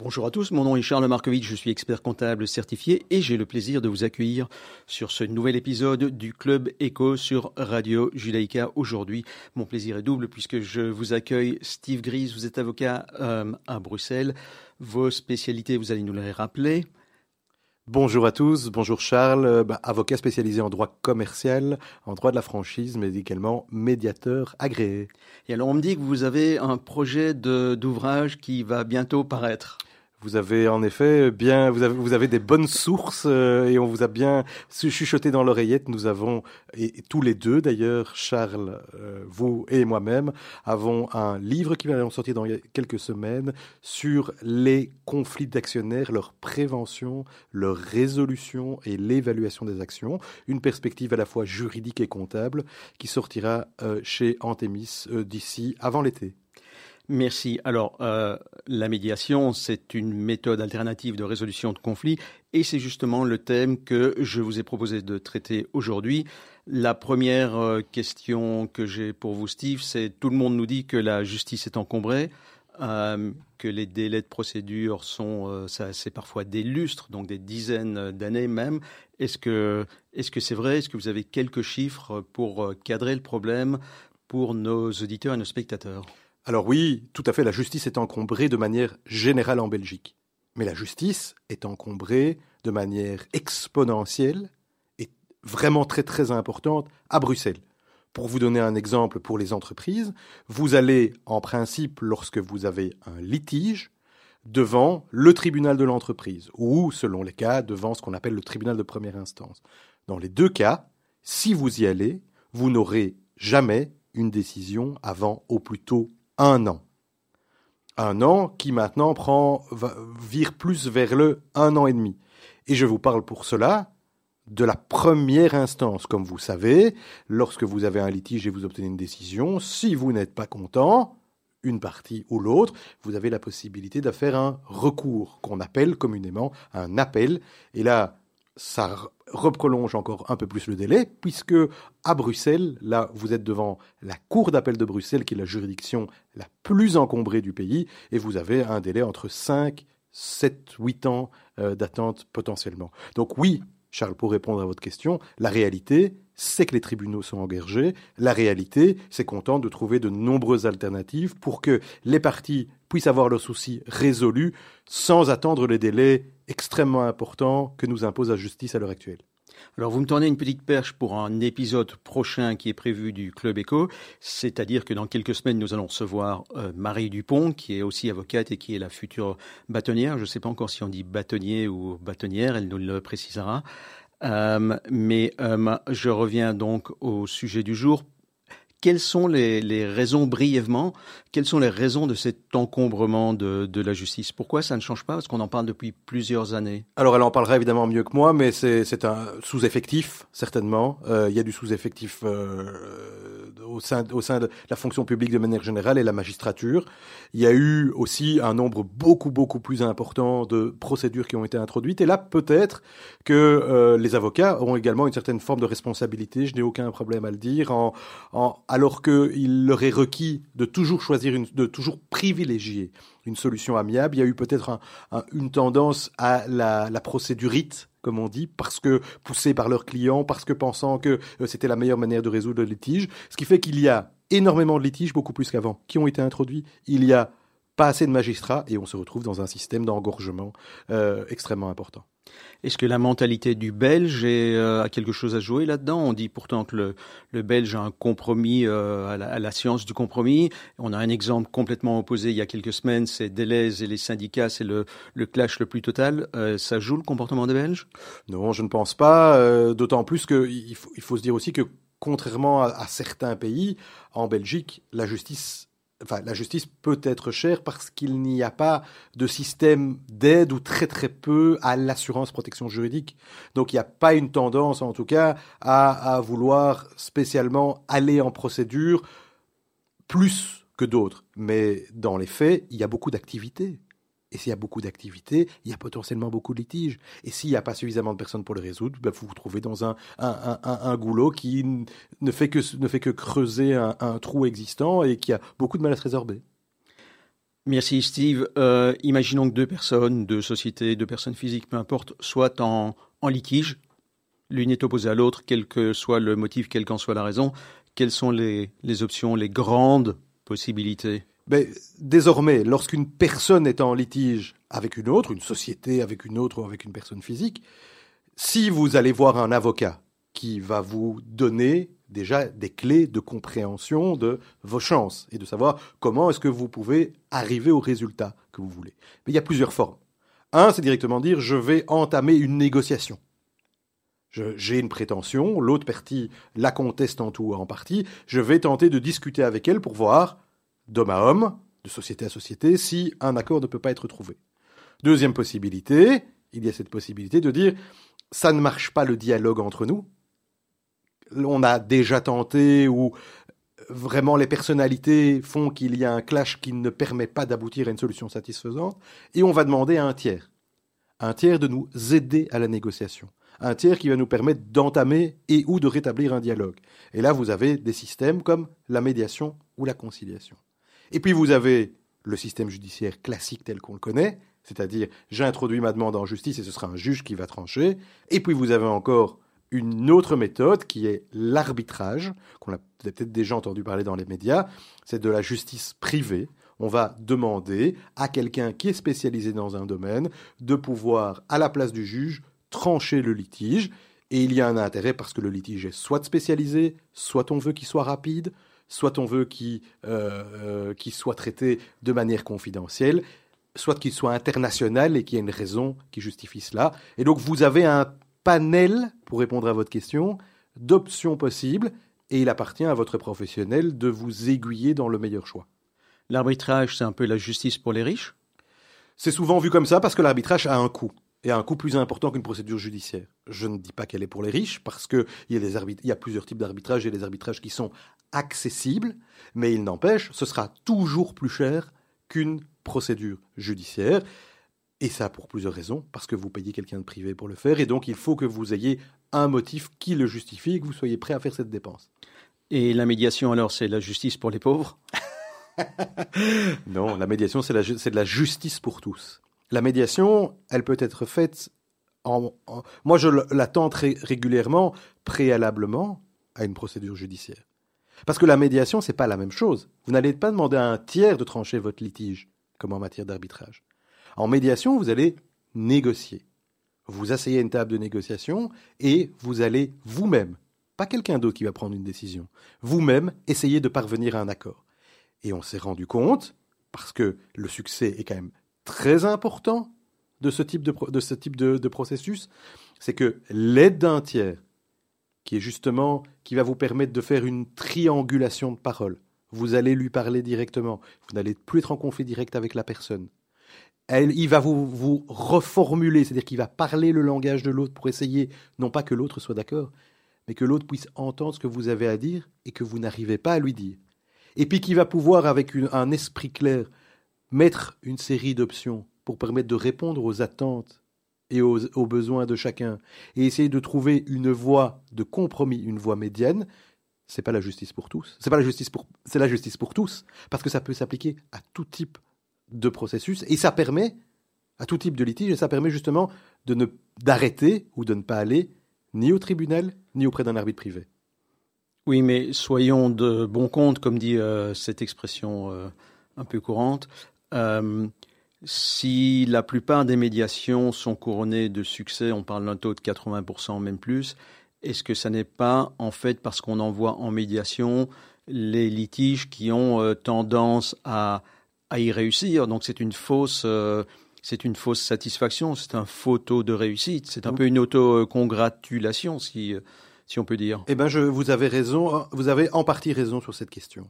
Bonjour à tous, mon nom est Charles Markovitch, je suis expert comptable certifié et j'ai le plaisir de vous accueillir sur ce nouvel épisode du Club Echo sur Radio Judaïka. Aujourd'hui, mon plaisir est double puisque je vous accueille Steve Grise, vous êtes avocat euh, à Bruxelles. Vos spécialités, vous allez nous les rappeler. Bonjour à tous, bonjour Charles, euh, bah, avocat spécialisé en droit commercial, en droit de la franchise, mais également médiateur agréé. Et alors on me dit que vous avez un projet d'ouvrage qui va bientôt paraître. Vous avez en effet bien, vous avez, des bonnes sources euh, et on vous a bien chuchoté dans l'oreillette. Nous avons, et, tous les deux d'ailleurs, Charles, euh, vous et moi-même, avons un livre qui va sortir dans quelques semaines sur les conflits d'actionnaires, leur prévention, leur résolution et l'évaluation des actions. Une perspective à la fois juridique et comptable qui sortira euh, chez Antemis d'ici avant l'été. Merci. Alors, euh, la médiation, c'est une méthode alternative de résolution de conflits et c'est justement le thème que je vous ai proposé de traiter aujourd'hui. La première euh, question que j'ai pour vous, Steve, c'est tout le monde nous dit que la justice est encombrée, euh, que les délais de procédure sont, c'est parfois des lustres, donc des dizaines d'années même. Est-ce que c'est vrai? Est-ce que vous avez quelques chiffres pour cadrer le problème pour nos auditeurs et nos spectateurs? Alors oui, tout à fait, la justice est encombrée de manière générale en Belgique. Mais la justice est encombrée de manière exponentielle et vraiment très très importante à Bruxelles. Pour vous donner un exemple pour les entreprises, vous allez en principe, lorsque vous avez un litige, devant le tribunal de l'entreprise ou, selon les cas, devant ce qu'on appelle le tribunal de première instance. Dans les deux cas, si vous y allez, vous n'aurez jamais une décision avant au plus tôt un an. Un an qui maintenant prend, vire plus vers le un an et demi. Et je vous parle pour cela de la première instance. Comme vous savez, lorsque vous avez un litige et vous obtenez une décision, si vous n'êtes pas content, une partie ou l'autre, vous avez la possibilité de faire un recours qu'on appelle communément un appel. Et là, ça reprolonge encore un peu plus le délai, puisque à Bruxelles, là, vous êtes devant la Cour d'appel de Bruxelles, qui est la juridiction la plus encombrée du pays, et vous avez un délai entre 5, 7, 8 ans euh, d'attente potentiellement. Donc oui, Charles, pour répondre à votre question, la réalité, c'est que les tribunaux sont engagés. La réalité, c'est qu'on tente de trouver de nombreuses alternatives pour que les parties puissent avoir leurs soucis résolus sans attendre les délais extrêmement importants que nous impose la justice à l'heure actuelle. Alors vous me tournez une petite perche pour un épisode prochain qui est prévu du Club Echo, c'est-à-dire que dans quelques semaines nous allons recevoir euh, Marie Dupont qui est aussi avocate et qui est la future bâtonnière. Je ne sais pas encore si on dit bâtonnier ou bâtonnière, elle nous le précisera. Euh, mais euh, je reviens donc au sujet du jour quelles sont les, raisons, brièvement, quelles sont les raisons de cet encombrement de, la justice? Pourquoi ça ne change pas? Parce qu'on en parle depuis plusieurs années. Alors, elle en parlera évidemment mieux que moi, mais c'est un sous-effectif, certainement. Euh, il y a du sous-effectif euh, au, sein, au sein de la fonction publique de manière générale et la magistrature. Il y a eu aussi un nombre beaucoup, beaucoup plus important de procédures qui ont été introduites. Et là, peut-être que euh, les avocats ont également une certaine forme de responsabilité, je n'ai aucun problème à le dire, en, en alors qu'il leur est requis de toujours choisir, de privilégier une solution amiable. Il y a eu peut-être une tendance à la, la procédurite, comme on dit, parce que poussés par leurs clients, parce que pensant que euh, c'était la meilleure manière de résoudre le litige, ce qui fait qu'il y a énormément de litiges, beaucoup plus qu'avant, qui ont été introduits. Il y a pas assez de magistrats et on se retrouve dans un système d'engorgement euh, extrêmement important. Est-ce que la mentalité du Belge euh, a quelque chose à jouer là-dedans? On dit pourtant que le, Belge a un compromis euh, à, la, science du compromis. On a un exemple complètement opposé il y a quelques semaines, c'est Deleuze et les syndicats, c'est le, clash le plus total. ça joue le comportement des Belges? Non, je ne pense pas. D'autant plus qu'il faut, il faut se dire aussi que contrairement à certains pays, en Belgique, la justice la justice peut être chère parce qu'il n'y a pas de système d'aide ou très très peu à l'assurance protection juridique. Donc il n'y a pas une tendance, en tout cas, à, à vouloir spécialement aller en procédure plus que d'autres. Mais dans les faits, il y a beaucoup d'activités. Et s'il y a beaucoup d'activités, il y a potentiellement beaucoup de litiges. Et s'il n'y a pas suffisamment de personnes pour les résoudre, ben, vous vous trouvez dans un, goulot qui ne fait que, creuser un, trou existant et qui a beaucoup de mal à se résorber. Merci Steve. Euh, imaginons que deux personnes, deux sociétés, deux personnes physiques, peu importe, soient en, litige. L'une est opposée à l'autre, quel que soit le motif, quelle qu'en soit la raison. Quelles sont les options, les grandes possibilités? Mais Désormais, lorsqu'une personne est en litige avec une autre, une société avec une autre ou avec une personne physique, si vous allez voir un avocat qui va vous donner déjà des clés de compréhension de vos chances et de savoir comment est-ce que vous pouvez arriver au résultat que vous voulez. Mais il y a plusieurs formes. Un, c'est directement dire je vais entamer une négociation. J'ai une prétention, l'autre partie la conteste en tout ou en partie, je vais tenter de discuter avec elle pour voir, d'homme à homme, de société à société, si un accord ne peut pas être trouvé. Deuxième possibilité, il y a cette possibilité de dire ça ne marche pas le dialogue entre nous, on a déjà tenté ou vraiment les personnalités font qu'il y a un clash qui ne permet pas d'aboutir à une solution satisfaisante, et on va demander à un tiers, un tiers de nous aider à la négociation, un tiers qui va nous permettre d'entamer et ou de rétablir un dialogue. Et là, vous avez des systèmes comme la médiation ou la conciliation. Et puis vous avez le système judiciaire classique tel qu'on le connaît, c'est-à-dire j'introduis ma demande en justice et ce sera un juge qui va trancher, et puis vous avez encore une autre méthode qui est l'arbitrage, qu'on a peut-être déjà entendu parler dans les médias, c'est de la justice privée. On va demander à quelqu'un qui est spécialisé dans un domaine de pouvoir, à la place du juge, trancher le litige. Et il y a un intérêt parce que le litige est soit spécialisé, soit on veut qu'il soit rapide, soit on veut qu'il euh, euh, soit traité de manière confidentielle, soit qu'il soit international et qu'il y ait une raison qui justifie cela. Et donc vous avez un panel, pour répondre à votre question, d'options possibles et il appartient à votre professionnel de vous aiguiller dans le meilleur choix. L'arbitrage, c'est un peu la justice pour les riches? C'est souvent vu comme ça parce que l'arbitrage a un coût et a un coût plus important qu'une procédure judiciaire. Je ne dis pas qu'elle est pour les riches parce qu'il y, a il y a plusieurs types d'arbitrage et des arbitrages qui sont accessibles, mais il n'empêche, ce sera toujours plus cher qu'une procédure judiciaire. Et ça pour plusieurs raisons, parce que vous payez quelqu'un de privé pour le faire, et donc il faut que vous ayez un motif qui le justifie et que vous soyez prêt à faire cette dépense. Et la médiation, alors, c'est la justice pour les pauvres? Non, la médiation, c'est de la justice pour tous. La médiation, elle peut être faite en... moi, je la tente régulièrement, préalablement à une procédure judiciaire. Parce que la médiation, c'est pas la même chose. Vous n'allez pas demander à un tiers de trancher votre litige, comme en matière d'arbitrage. En médiation, vous allez négocier. Vous asseyez une table de négociation et vous allez vous-même, pas quelqu'un d'autre qui va prendre une décision, vous-même essayer de parvenir à un accord. Et on s'est rendu compte, parce que le succès est quand même très important de ce type de, ce type de processus, c'est que l'aide d'un tiers, qui est justement, qui va vous permettre de faire une triangulation de paroles, vous allez lui parler directement, vous n'allez plus être en conflit direct avec la personne. Il va vous, vous reformuler, c'est-à-dire qu'il va parler le langage de l'autre pour essayer, non pas que l'autre soit d'accord, mais que l'autre puisse entendre ce que vous avez à dire et que vous n'arrivez pas à lui dire. Et puis qu'il va pouvoir, avec un esprit clair, mettre une série d'options pour permettre de répondre aux attentes et aux, besoins de chacun, et essayer de trouver une voie de compromis, une voie médiane, c'est pas la justice pour tous. C'est pas la justice pour, c'est la justice pour tous, parce que ça peut s'appliquer à tout type de processus et ça permet à tout type de litige et ça permet justement de ne d'arrêter ou de ne pas aller ni au tribunal ni auprès d'un arbitre privé. Oui, mais soyons de bon compte, comme dit euh, cette expression euh, un peu courante. Euh, si la plupart des médiations sont couronnées de succès, on parle d'un taux de 80%, même plus, est-ce que ça n'est pas en fait parce qu'on envoie en médiation les litiges qui ont tendance à à y réussir? Donc c'est une fausse, euh, c'est une fausse satisfaction, c'est un faux taux de réussite, c'est un peu une auto-congratulation, si, si on peut dire. Eh je, vous avez raison, vous avez en partie raison sur cette question.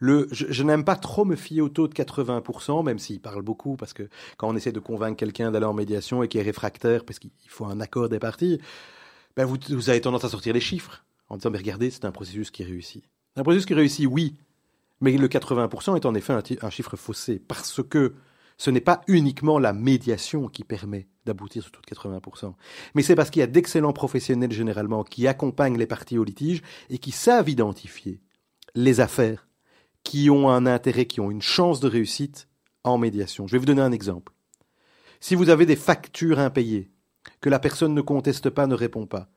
Je, n'aime pas trop me fier au taux de 80%, même s'il parle beaucoup, parce que quand on essaie de convaincre quelqu'un d'aller en médiation et qui est réfractaire, parce qu'il faut un accord des parties, ben vous, vous avez tendance à sortir les chiffres en disant, mais regardez, c'est un processus qui réussit. Un processus qui réussit, oui, mais le 80% est en effet un, chiffre faussé, parce que ce n'est pas uniquement la médiation qui permet d'aboutir sur tout de 80%, mais c'est parce qu'il y a d'excellents professionnels généralement qui accompagnent les parties au litige et qui savent identifier les affaires qui ont un intérêt, qui ont une chance de réussite en médiation. Je vais vous donner un exemple. Si vous avez des factures impayées, que la personne ne conteste pas, ne répond pas,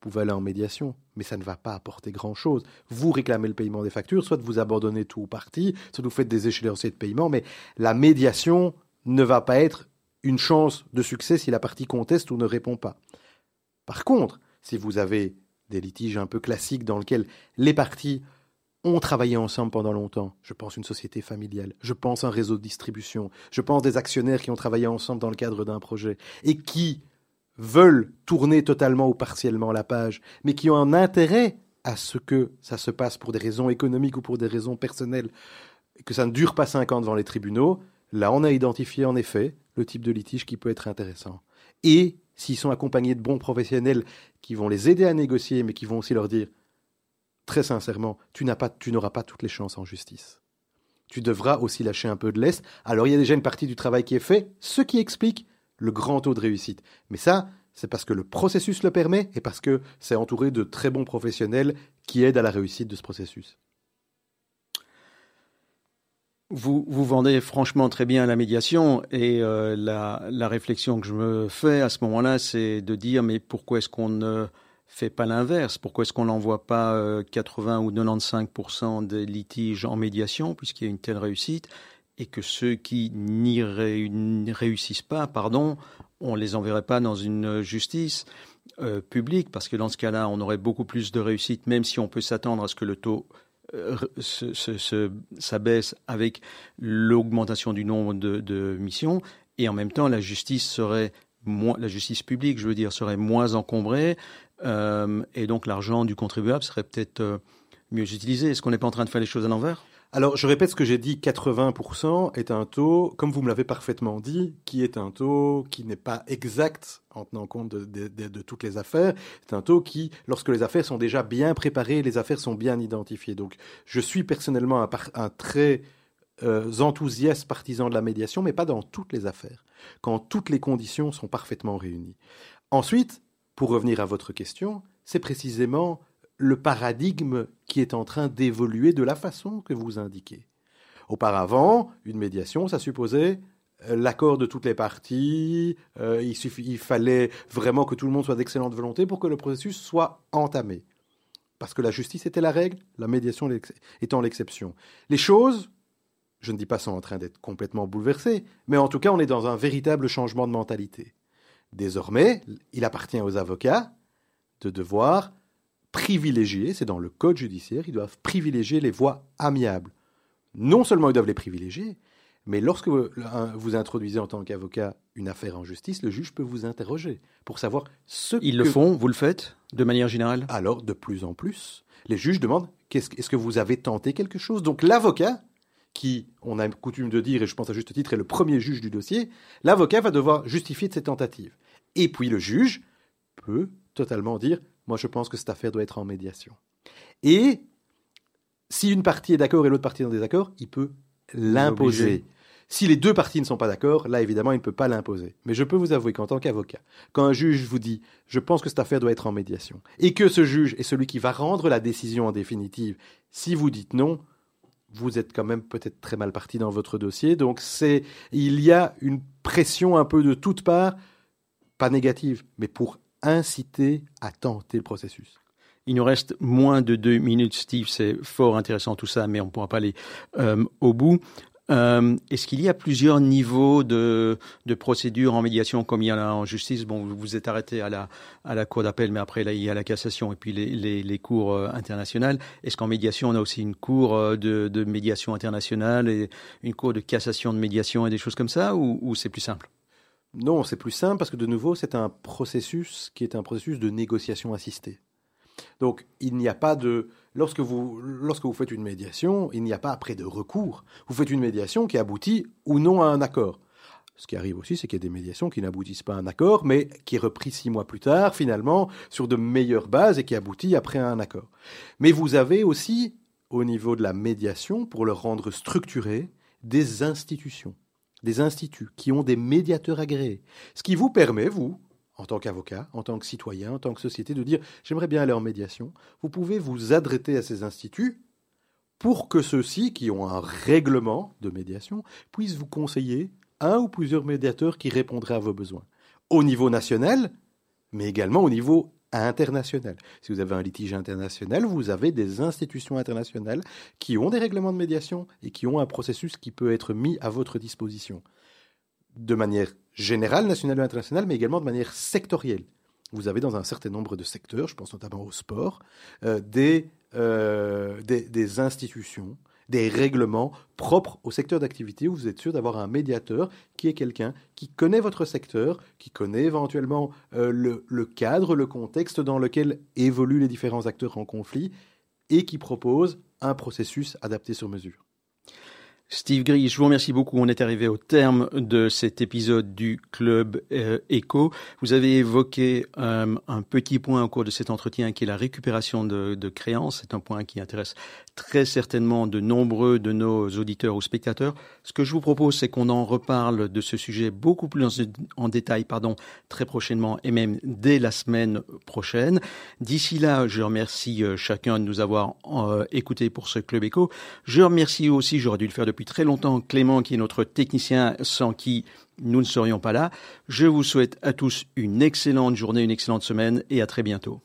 vous pouvez aller en médiation, mais ça ne va pas apporter grand-chose. Vous réclamez le paiement des factures, soit vous abandonnez tout ou partie, soit vous faites des échéanciers de paiement, mais la médiation ne va pas être une chance de succès si la partie conteste ou ne répond pas. Par contre, si vous avez des litiges un peu classiques dans lesquels les parties ont travaillé ensemble pendant longtemps. Je pense une société familiale, je pense un réseau de distribution, je pense des actionnaires qui ont travaillé ensemble dans le cadre d'un projet et qui veulent tourner totalement ou partiellement la page, mais qui ont un intérêt à ce que ça se passe pour des raisons économiques ou pour des raisons personnelles, que ça ne dure pas cinq ans devant les tribunaux, là on a identifié en effet le type de litige qui peut être intéressant. Et s'ils sont accompagnés de bons professionnels qui vont les aider à négocier, mais qui vont aussi leur dire très sincèrement, tu n'auras pas toutes les chances en justice. Tu devras aussi lâcher un peu de laisse. Alors il y a déjà une partie du travail qui est fait, ce qui explique le grand taux de réussite. Mais ça, c'est parce que le processus le permet et parce que c'est entouré de très bons professionnels qui aident à la réussite de ce processus. Vous, vendez franchement très bien la médiation et euh, la, la, réflexion que je me fais à ce moment-là, c'est de dire mais pourquoi est-ce qu'on ne fait pas l'inverse? Pourquoi est-ce qu'on n'envoie pas 80 euh, ou 95% des litiges en médiation puisqu'il y a une telle réussite? Et que ceux qui n'y réussissent pas, pardon, on les enverrait pas dans une justice euh, publique parce que dans ce cas-là, on aurait beaucoup plus de réussite, même si on peut s'attendre à ce que le taux euh, s'abaisse avec l'augmentation du nombre de, missions, et en même temps, la justice serait moins, la justice publique, je veux dire, serait moins encombrée, euh, et donc l'argent du contribuable serait peut-être mieux utilisé. Est-ce qu'on n'est pas en train de faire les choses à l'envers? Alors, je répète ce que j'ai dit, 80% est un taux, comme vous me l'avez parfaitement dit, qui est un taux qui n'est pas exact en tenant compte de, toutes les affaires. C'est un taux qui, lorsque les affaires sont déjà bien préparées, les affaires sont bien identifiées. Donc, je suis personnellement un, très euh, enthousiaste partisan de la médiation, mais pas dans toutes les affaires, quand toutes les conditions sont parfaitement réunies. Ensuite, pour revenir à votre question, c'est précisément le paradigme qui est en train d'évoluer de la façon que vous indiquez. Auparavant, une médiation, ça supposait euh, l'accord de toutes les parties, euh, il, il fallait vraiment que tout le monde soit d'excellente volonté pour que le processus soit entamé. Parce que la justice était la règle, la médiation étant l'exception. Les choses, je ne dis pas sont en train d'être complètement bouleversées, mais en tout cas on est dans un véritable changement de mentalité. Désormais, il appartient aux avocats de devoir privilégier, c'est dans le code judiciaire, ils doivent privilégier les voies amiables. Non seulement ils doivent les privilégier, mais lorsque vous introduisez en tant qu'avocat une affaire en justice, le juge peut vous interroger pour savoir ce Ils le font, vous le faites, de manière générale? Alors, de plus en plus, les juges demandent est-ce que vous avez tenté quelque chose? Donc l'avocat, qui, on a coutume de dire, et je pense à juste titre, est le premier juge du dossier, l'avocat va devoir justifier de ses tentatives. Et puis le juge peut totalement dire moi, je pense que cette affaire doit être en médiation. Et si une partie est d'accord et l'autre partie est en désaccord, il peut l'imposer. Si les deux parties ne sont pas d'accord, là, évidemment, il ne peut pas l'imposer. Mais je peux vous avouer qu'en tant qu'avocat, quand un juge vous dit je pense que cette affaire doit être en médiation, et que ce juge est celui qui va rendre la décision en définitive, si vous dites non, vous êtes quand même peut-être très mal parti dans votre dossier. Donc c'est, il y a une pression un peu de toutes parts, pas négative, mais pour inciter à tenter le processus. Il nous reste moins de deux minutes, Steve. C'est fort intéressant tout ça, mais on ne pourra pas aller euh, au bout. Euh, est-ce qu'il y a plusieurs niveaux de, de procédure en médiation comme il y en a en justice? Bon, vous vous êtes arrêté à la, cour d'appel, mais après, il y a la cassation et puis les, cours euh, internationales. Est-ce qu'en médiation, on a aussi une cour de, médiation internationale et une cour de cassation de médiation et des choses comme ça, ou c'est plus simple? Non, c'est plus simple parce que de nouveau, c'est un processus qui est un processus de négociation assistée. Donc, il n'y a pas de. Lorsque vous, lorsque vous faites une médiation, il n'y a pas après de recours. Vous faites une médiation qui aboutit ou non à un accord. Ce qui arrive aussi, c'est qu'il y a des médiations qui n'aboutissent pas à un accord, mais qui est repris six mois plus tard, finalement, sur de meilleures bases et qui aboutit après à un accord. Mais vous avez aussi, au niveau de la médiation, pour le rendre structuré, des institutions des instituts qui ont des médiateurs agréés. Ce qui vous permet, vous, en tant qu'avocat, en tant que citoyen, en tant que société, de dire j'aimerais bien aller en médiation. Vous pouvez vous adresser à ces instituts pour que ceux-ci, qui ont un règlement de médiation, puissent vous conseiller un ou plusieurs médiateurs qui répondraient à vos besoins. Au niveau national, mais également au niveau international. Si vous avez un litige international, vous avez des institutions internationales qui ont des règlements de médiation et qui ont un processus qui peut être mis à votre disposition. De manière générale, nationale ou internationale, mais également de manière sectorielle. Vous avez dans un certain nombre de secteurs, je pense notamment au sport, euh, euh, des, des institutions des règlements propres au secteur d'activité où vous êtes sûr d'avoir un médiateur qui est quelqu'un qui connaît votre secteur, qui connaît éventuellement euh, le, le cadre, le contexte dans lequel évoluent les différents acteurs en conflit et qui propose un processus adapté sur mesure. Steve Gris, je vous remercie beaucoup. On est arrivé au terme de cet épisode du Club euh, Echo. Vous avez évoqué euh, un petit point au cours de cet entretien qui est la récupération de, de créances. C'est un point qui intéresse très certainement de nombreux de nos auditeurs ou spectateurs. Ce que je vous propose, c'est qu'on en reparle de ce sujet beaucoup plus en, détail, pardon, très prochainement et même dès la semaine prochaine. D'ici là, je remercie euh, chacun de nous avoir euh, écoutés pour ce Club Echo. Je remercie aussi, j'aurais dû le faire depuis très longtemps, Clément, qui est notre technicien, sans qui nous ne serions pas là. Je vous souhaite à tous une excellente journée, une excellente semaine et à très bientôt.